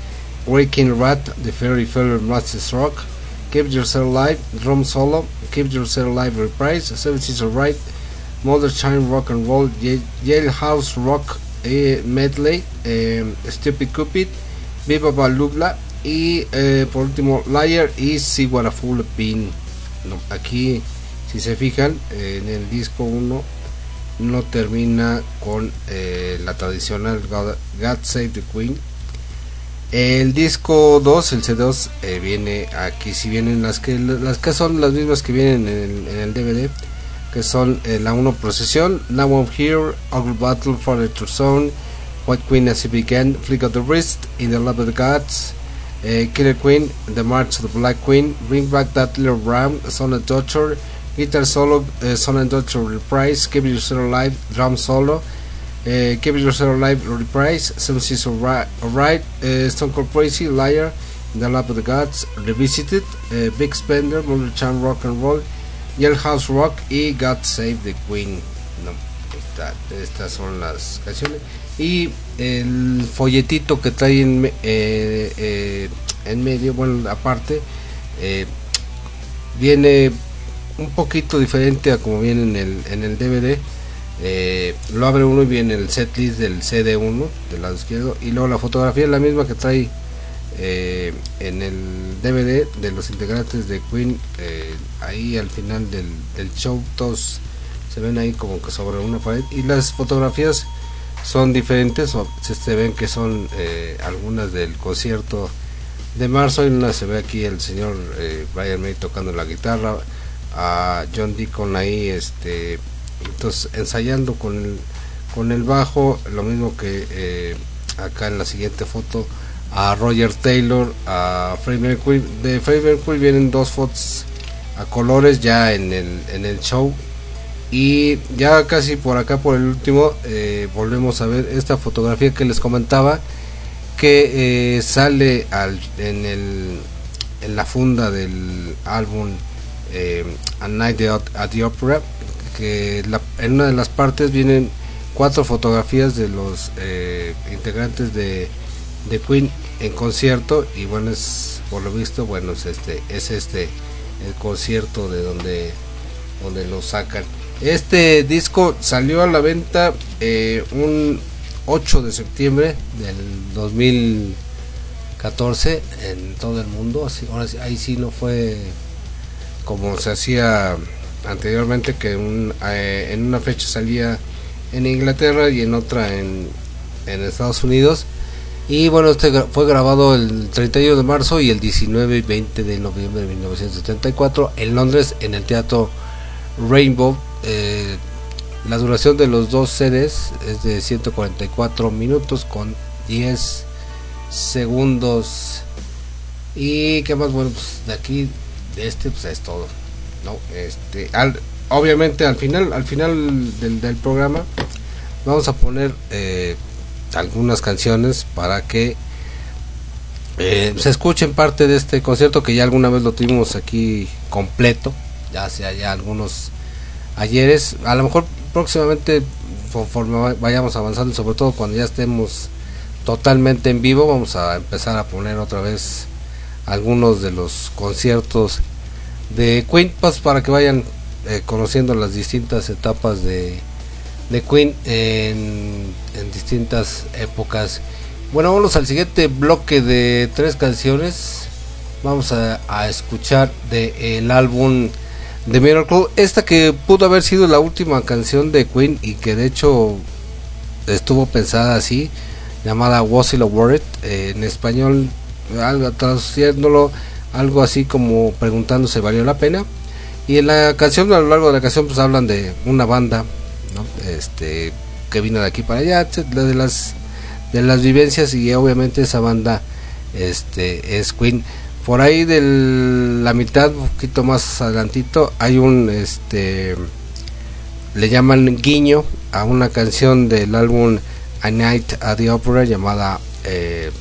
Waking Rat The Fairy Feather Masters Rock Keep Yourself Alive, Drum Solo, Keep Yourself Alive Reprise, Seven Seas Alright, Mother Chime Rock and Roll, Jailhouse Rock eh, Medley, eh, Stupid Cupid, Viva Balubla y eh, por último Liar y See What a Fool aquí, si se fijan, en el disco 1 no termina con eh, la tradicional God Save the Queen el disco 2, el C2, eh, viene aquí, si vienen las que las que son las mismas que vienen en el, en el DVD, que son eh, la 1 Procesión, Now I'm Here, Ugly Battle, Father to Zone, White Queen as It Began, Flick of the Wrist, In the Love of the Gods, eh, Killer Queen, The March of the Black Queen, Bring Back That Little Ram, Son and Daughter, Guitar Solo, eh, Son and Daughter Reprise, Keep Yourself Alive, Drum Solo, uh, Keep Yourself Alive Reprise, Seas Alright, uh, Stone Cold Crazy, Liar, The Lap of the Gods, Revisited, uh, Big Spender, Mother Chan Rock and Roll, House Rock y God Save the Queen. No, esta- estas son las canciones. Y el folletito que trae en, eh, eh, en medio, bueno, aparte, eh, viene un poquito diferente a como viene en el, en el DVD. Eh, lo abre uno y viene el setlist del CD1 del lado izquierdo y luego la fotografía es la misma que trae eh, en el DVD de los integrantes de Queen eh, ahí al final del, del show todos se ven ahí como que sobre una pared y las fotografías son diferentes o se, ven que son algunas del concierto de marzo y una se ve aquí el señor Brian May tocando la guitarra a John Deacon ahí este entonces ensayando con el con el bajo lo mismo que eh, acá en la siguiente foto a Roger Taylor a Freddie Mercury. De Freddie Mercury vienen dos fotos a colores ya en el en el show. Y ya casi por acá por el último eh, volvemos a ver esta fotografía que les comentaba que eh, sale al, en, el, en la funda del álbum A Night at the Opera que en una de las partes vienen cuatro fotografías de los eh, integrantes de, de Queen en concierto y bueno es por lo visto bueno es este es este el concierto de donde donde lo sacan. Este disco salió a la venta eh, un 8 de septiembre del 2014 en todo el mundo así ahora ahí sí no fue como se hacía anteriormente que un- eh, en una fecha salía en Inglaterra y en otra en, Estados Unidos. Y bueno este fue grabado el 31 de marzo y el 19 y 20 de noviembre de 1974 en Londres en el teatro Rainbow. Eh, la duración de los dos CDs es de 144 minutos con 10 segundos. Y qué más bueno pues de aquí de este pues es todo no este al- obviamente al final, al final del, del programa vamos a poner eh, algunas canciones para que eh, se escuchen parte de este concierto que ya alguna vez lo tuvimos aquí completo, ya hace ya algunos ayeres, a lo mejor próximamente conforme va- vayamos avanzando sobre todo cuando ya estemos totalmente en vivo vamos a empezar a poner otra vez algunos de los conciertos de Queen pues, para que vayan eh, conociendo las distintas etapas de, de Queen en, en distintas épocas. Bueno, vamos al siguiente bloque de tres canciones. Vamos a, a escuchar de el álbum de Miracle, esta que pudo haber sido la última canción de Queen y que de hecho estuvo pensada así, llamada Was It Worth It? Eh, en español, algo, traduciéndolo algo así como preguntándose valió la pena. Y en la canción, a lo largo de la canción, pues hablan de una banda, ¿no? Este, que vino de aquí para allá, de las de las vivencias y obviamente esa banda este es Queen. Por ahí de la mitad, un poquito más adelantito, hay un este le llaman guiño a una canción del álbum A Night at the Opera llamada eh,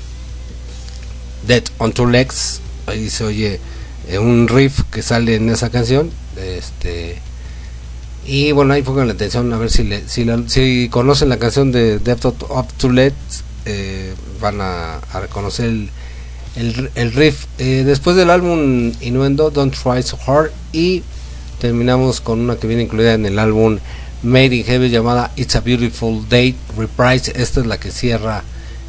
Dead on Two Legs. Ahí se oye eh, un riff que sale en esa canción. Este y bueno, ahí pongan la atención a ver si le, si, la- si conocen la canción de Death of of Two Legs, eh, van a, reconocer el, el, el riff. Eh, después del álbum Innuendo, Don't Try So Hard y terminamos con una que viene incluida en el álbum Made in Heaven llamada It's a Beautiful Day Reprise. Esta es la que cierra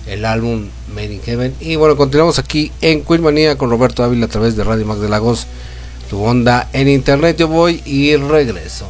el álbum Made in Heaven. Y bueno, continuamos aquí en Queen Manía con Roberto Ávila a través de Radio Max de Lagos. Tu onda en internet. Yo voy y regreso.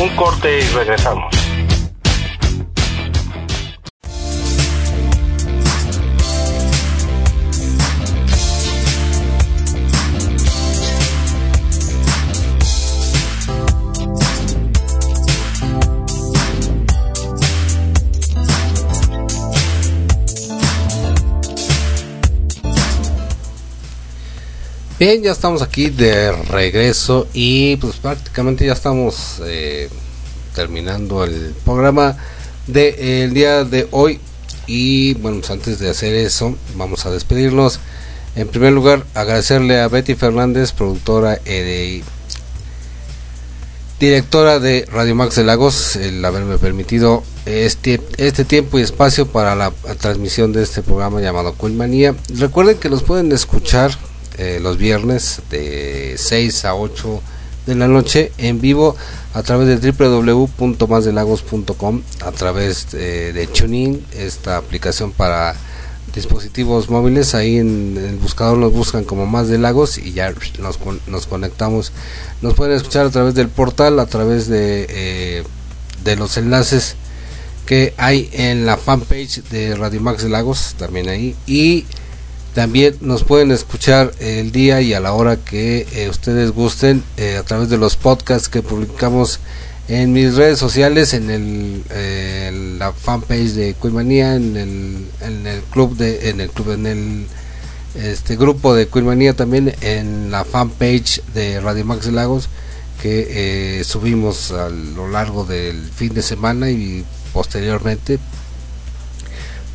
Un corte y regresamos. Bien, ya estamos aquí de regreso y pues prácticamente ya estamos eh, terminando el programa del día de hoy y bueno, pues antes de hacer eso vamos a despedirnos. En primer lugar, agradecerle a Betty Fernández, productora eh, de directora de Radio Max de Lagos, el haberme permitido este, este tiempo y espacio para la, transmisión de este programa llamado Manía. Recuerden que nos pueden escuchar eh, los viernes de 6 a 8 de la noche en vivo a través de www.masdelagos.com a través de, de TuneIn, esta aplicación para dispositivos móviles. Ahí en el buscador nos buscan como más de lagos y ya nos, nos conectamos. Nos pueden escuchar a través del portal a través de eh, de los enlaces que hay en la fanpage de Radio Max de Lagos también ahí. Y también nos pueden escuchar el día y a la hora que eh, ustedes gusten eh, a través de los podcasts que publicamos en mis redes sociales, en el eh, la fanpage de Queenmanía, en el, en el club de, en el club, en el este grupo de Queenmanía también, en la fanpage de Radio Max Lagos que eh, subimos a lo largo del fin de semana y posteriormente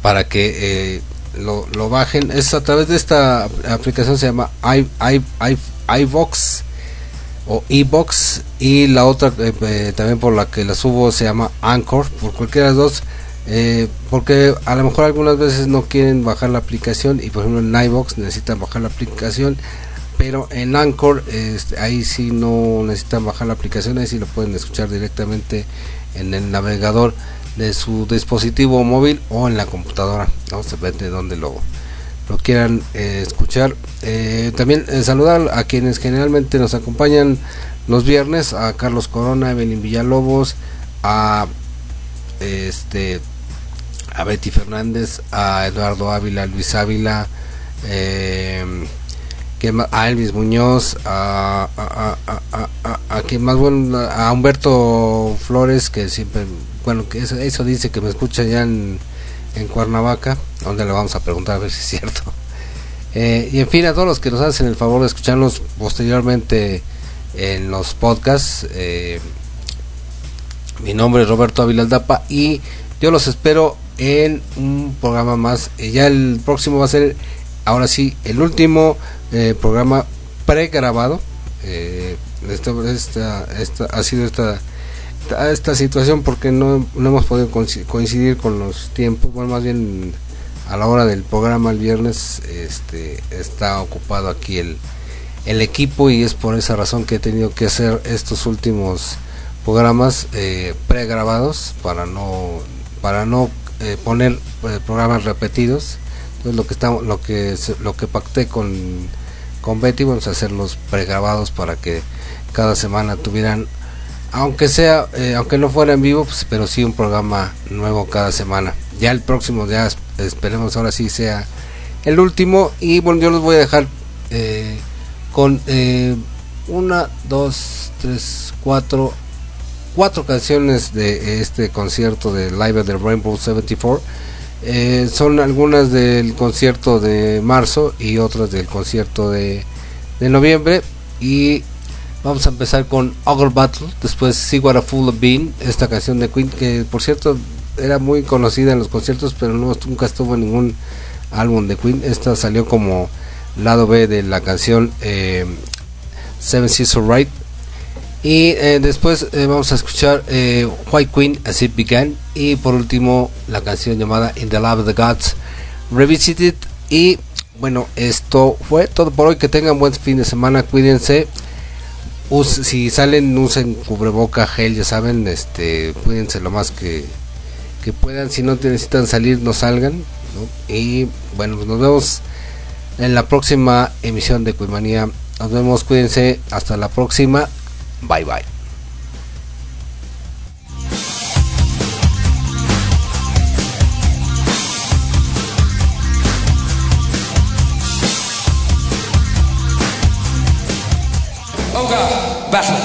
para que lo, lo bajen. Es a través de esta aplicación se llama i, i, i, iVox o iBox y la otra eh, eh, también por la que la subo se llama Anchor por cualquiera de las dos eh, porque a lo mejor algunas veces no quieren bajar la aplicación y por ejemplo en iBox necesitan bajar la aplicación pero en Anchor este, ahí sí no necesitan bajar la aplicación ahí sí lo pueden escuchar directamente en el navegador de su dispositivo móvil o en la computadora no se depende de dónde lo lo quieran eh, escuchar Eh, también eh, saludar a quienes generalmente nos acompañan los viernes a Carlos Corona Evelyn Villalobos a este a Betty Fernández a Eduardo Ávila Luis Ávila eh, ¿quién más? a Elvis Muñoz a, a, a, a quien más bueno a Humberto Flores que siempre bueno que eso, eso dice que me escucha ya en, Cuernavaca donde le vamos a preguntar a ver si es cierto. Eh, y en fin a todos los que nos hacen el favor de escucharnos posteriormente en los podcasts eh, mi nombre es Roberto Ávila Aldapa y yo los espero en un programa más. Eh, ya el próximo va a ser ahora sí el último eh, programa pregrabado. Esto- esta, esta ha sido esta esta, esta situación porque no, no hemos podido coinci- coincidir con los tiempos. Bueno más bien a la hora del programa el viernes este está ocupado aquí el el equipo y es por esa razón que he tenido que hacer estos últimos programas eh, pregrabados para no para no eh, poner eh, programas repetidos. Entonces lo que estamos lo que lo que pacté con con Betty vamos a hacerlos pregrabados para que cada semana tuvieran aunque sea eh, aunque no fuera en vivo pues, pero sí un programa nuevo cada semana. Ya el próximo ya es- esperemos ahora sí sea el último. Y bueno yo los voy a dejar eh, con eh, una dos tres cuatro cuatro canciones de este concierto de Live at the Rainbow 74 eh, son algunas del concierto de marzo y otras del concierto de, de noviembre. Y vamos a empezar con Ogre Battle después See What a Fool of Bean esta canción de Queen que por cierto era muy conocida en los conciertos pero no nunca estuvo en ningún álbum de Queen. Esta salió como lado B de la canción eh, Seven Seas Alright y eh, después eh, vamos a escuchar White Queen As It Began y por último la canción llamada In the Love of the Gods Revisited. Y bueno esto fue todo por hoy. Que tengan buen fin de semana cuídense Usen, si salen, usen cubreboca, gel, ya saben, este, cuídense lo más que, que puedan. Si no necesitan salir, no salgan. Y bueno, pues nos vemos en la próxima emisión de Cuimanía. Nos vemos, cuídense, hasta la próxima. Bye bye. battle.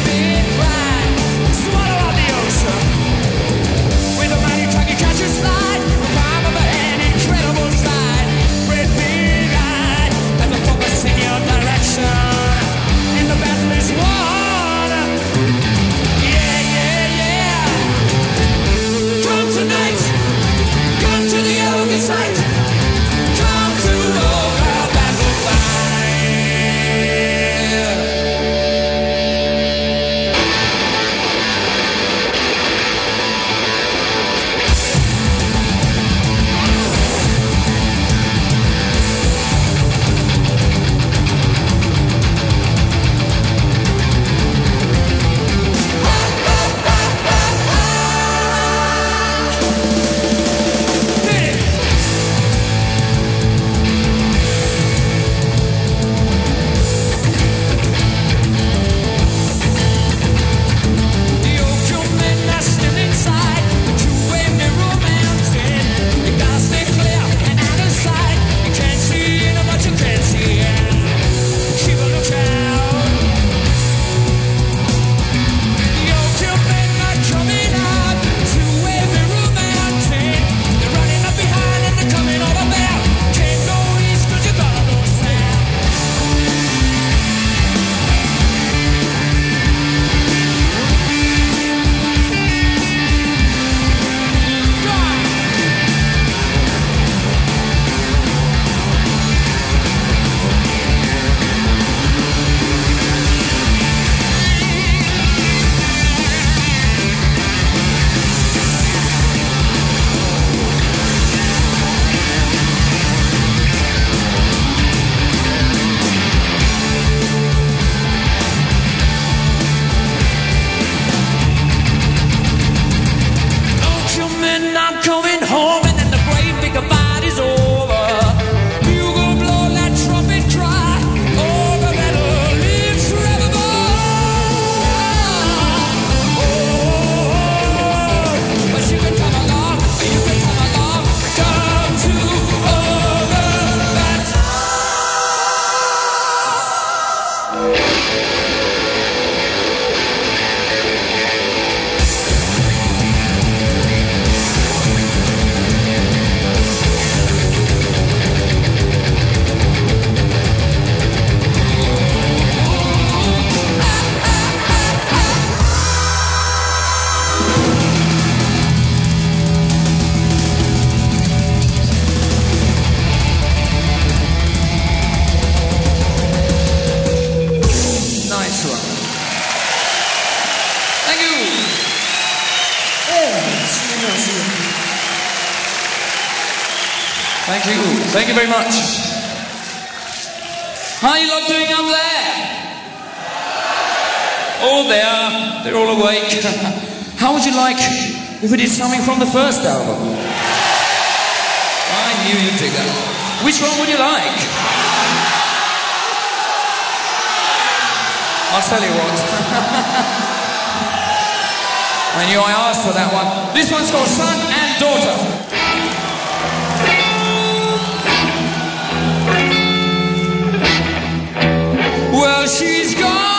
from the first album. I knew you'd dig that. Which one would you like? I'll tell you what. I knew I asked for that one. This one's called Son and Daughter. Well, she's gone.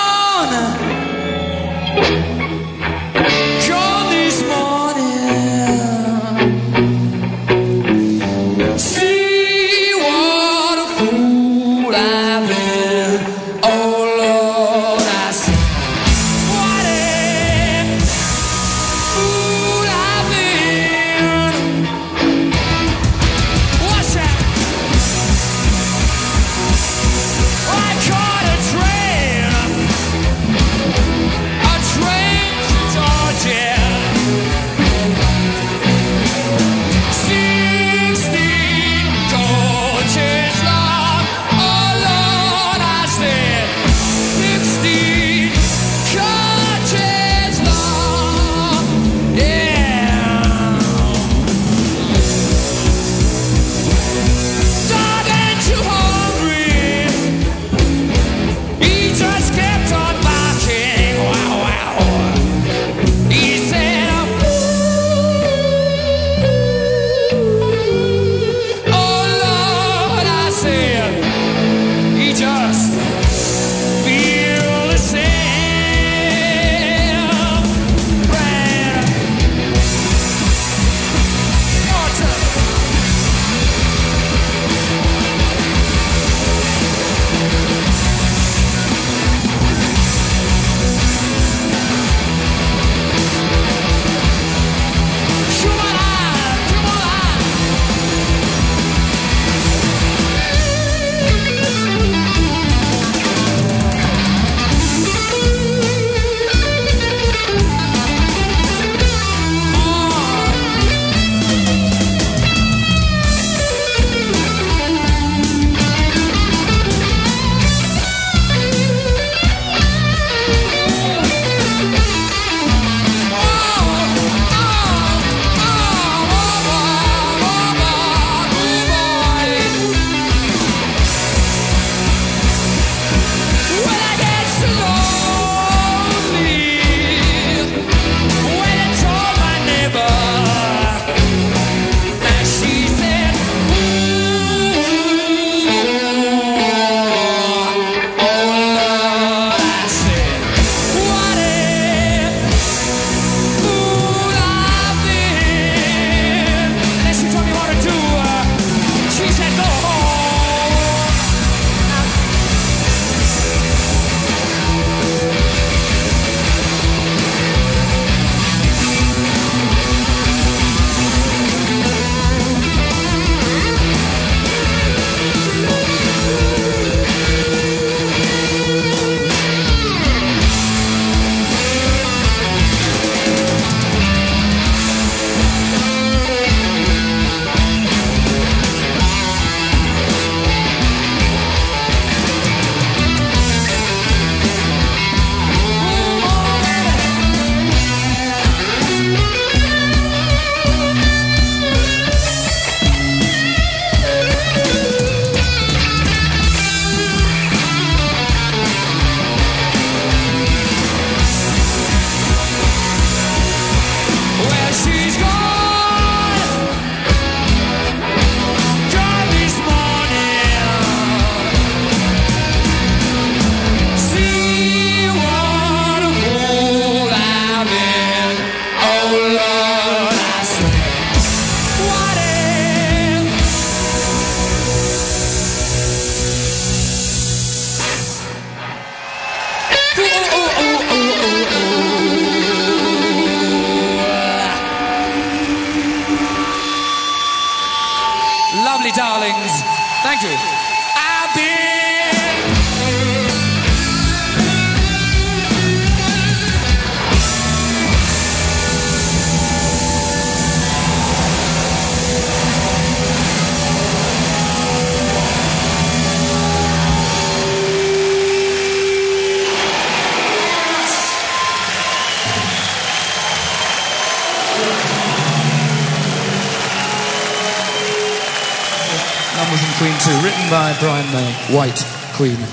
White Queen.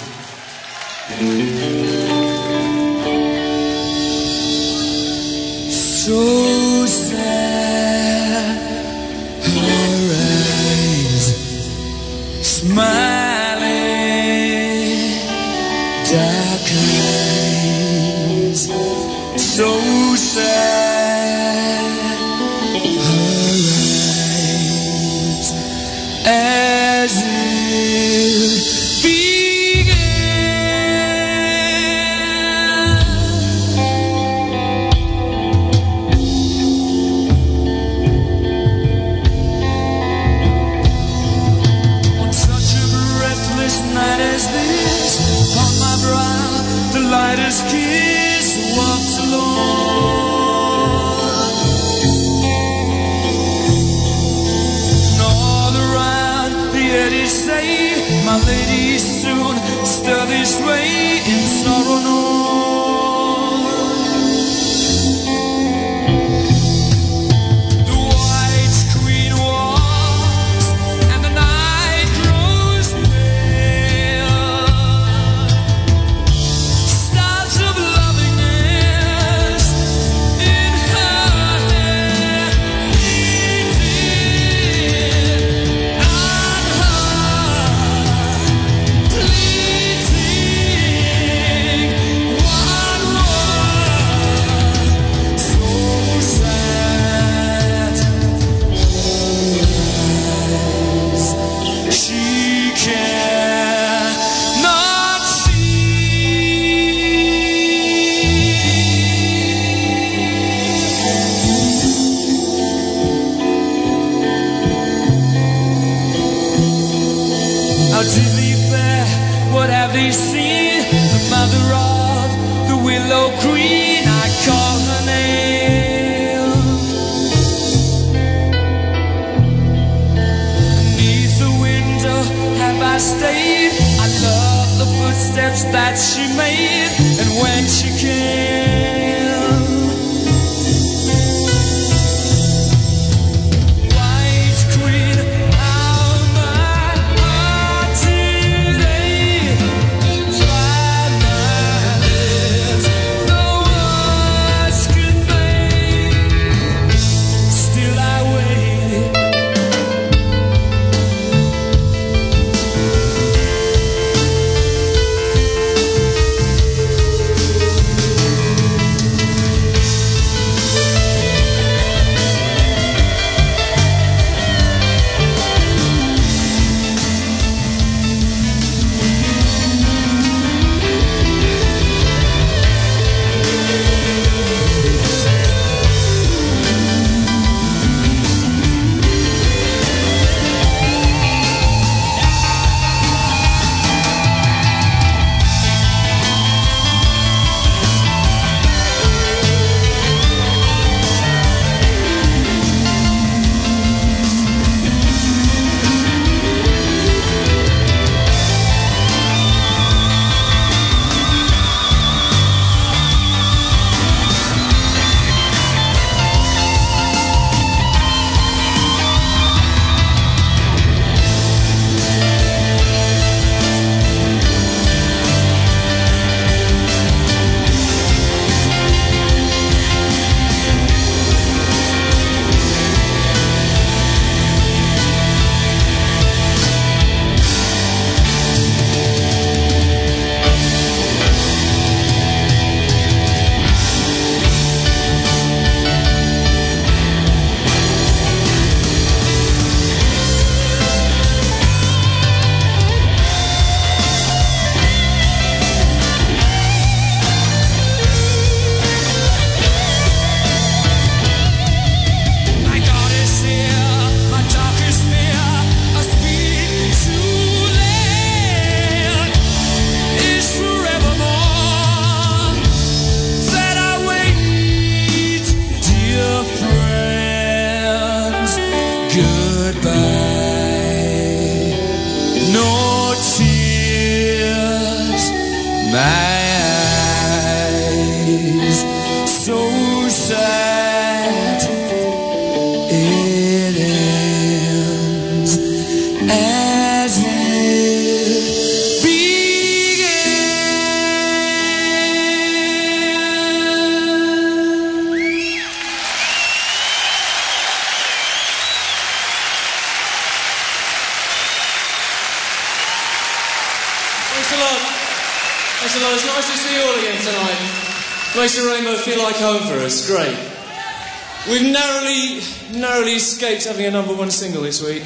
having a number one single this week.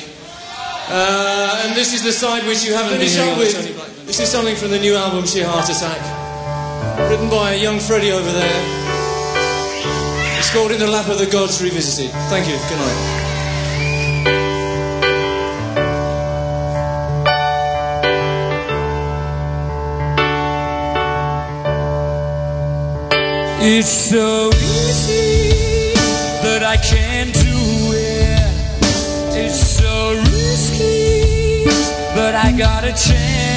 Uh, and this is the side which you haven't been shown with. This is something from the new album, Sheer Heart Attack, written by young Freddie over there. It's called In the Lap of the Gods Revisited. Thank you. Good night. It's so I got a chance.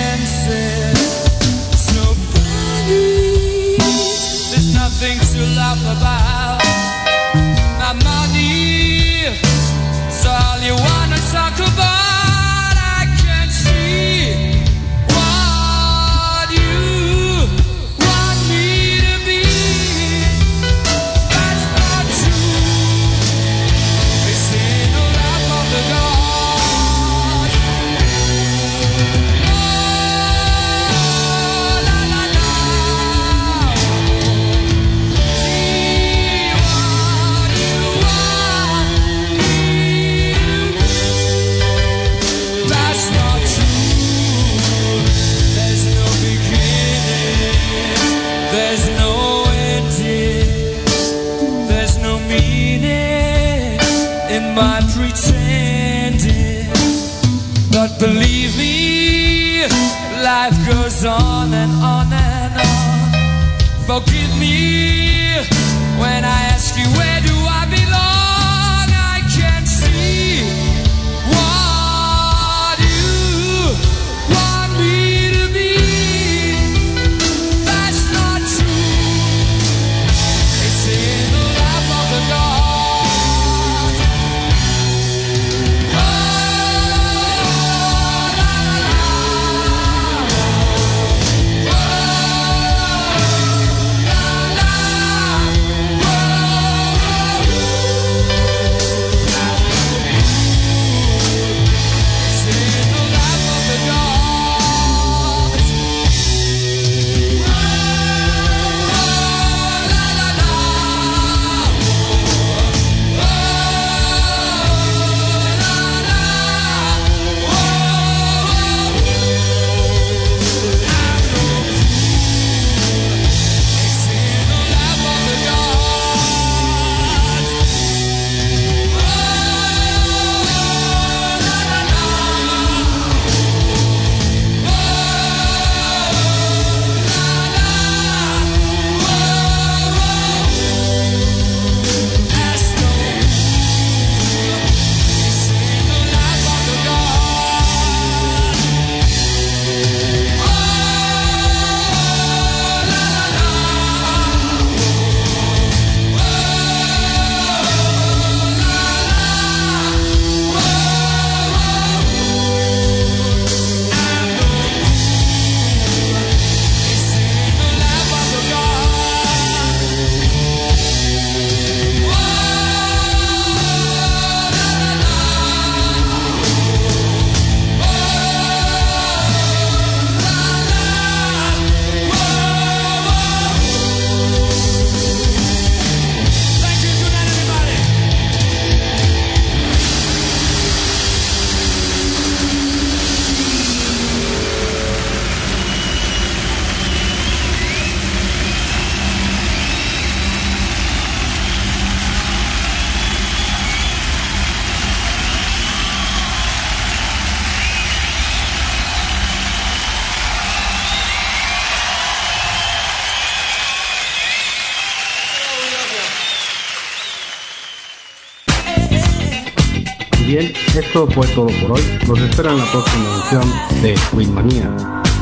fue todo por hoy. Los espero en la próxima edición de Winmanía.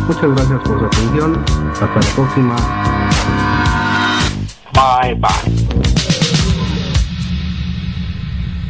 Muchas gracias por su atención. Hasta la próxima.